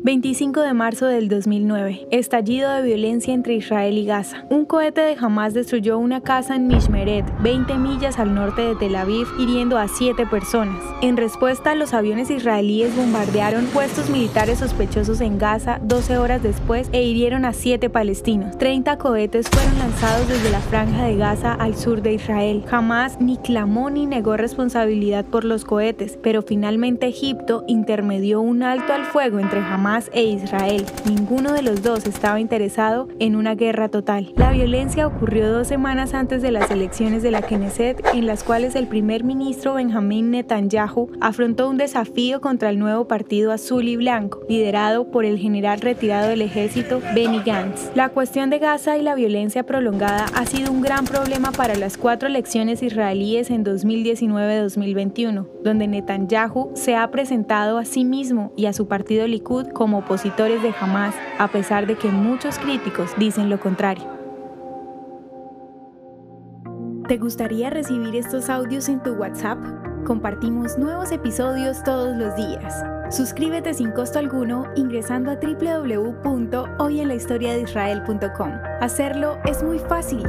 25 de marzo del 2009. Estallido de violencia entre Israel y Gaza. Un cohete de Hamas destruyó una casa en Mishmeret, 20 millas al norte de Tel Aviv, hiriendo a 7 personas. En respuesta, los aviones israelíes bombardearon puestos militares sospechosos en Gaza 12 horas después e hirieron a 7 palestinos. 30 cohetes fueron lanzados desde la franja de Gaza al sur de Israel. Hamas ni clamó ni negó responsabilidad por los cohetes, pero finalmente Egipto intermedió un alto al fuego entre Hamas e Israel. Ninguno de los dos estaba interesado en una guerra total. La violencia ocurrió dos semanas antes de las elecciones de la Knesset, en las cuales el primer ministro Benjamín Netanyahu afrontó un desafío contra el nuevo partido azul y blanco, liderado por el general retirado del ejército Benny Gantz. La cuestión de Gaza y la violencia prolongada ha sido un gran problema para las cuatro elecciones israelíes en 2019-2021, donde Netanyahu se ha presentado a sí mismo y a su partido Likud como opositores de Hamas, a pesar de que muchos críticos dicen lo contrario. ¿Te gustaría recibir estos audios en tu WhatsApp? Compartimos nuevos episodios todos los días. Suscríbete sin costo alguno ingresando a www.hoyenlahistoriadeisrael.com. Hacerlo es muy fácil.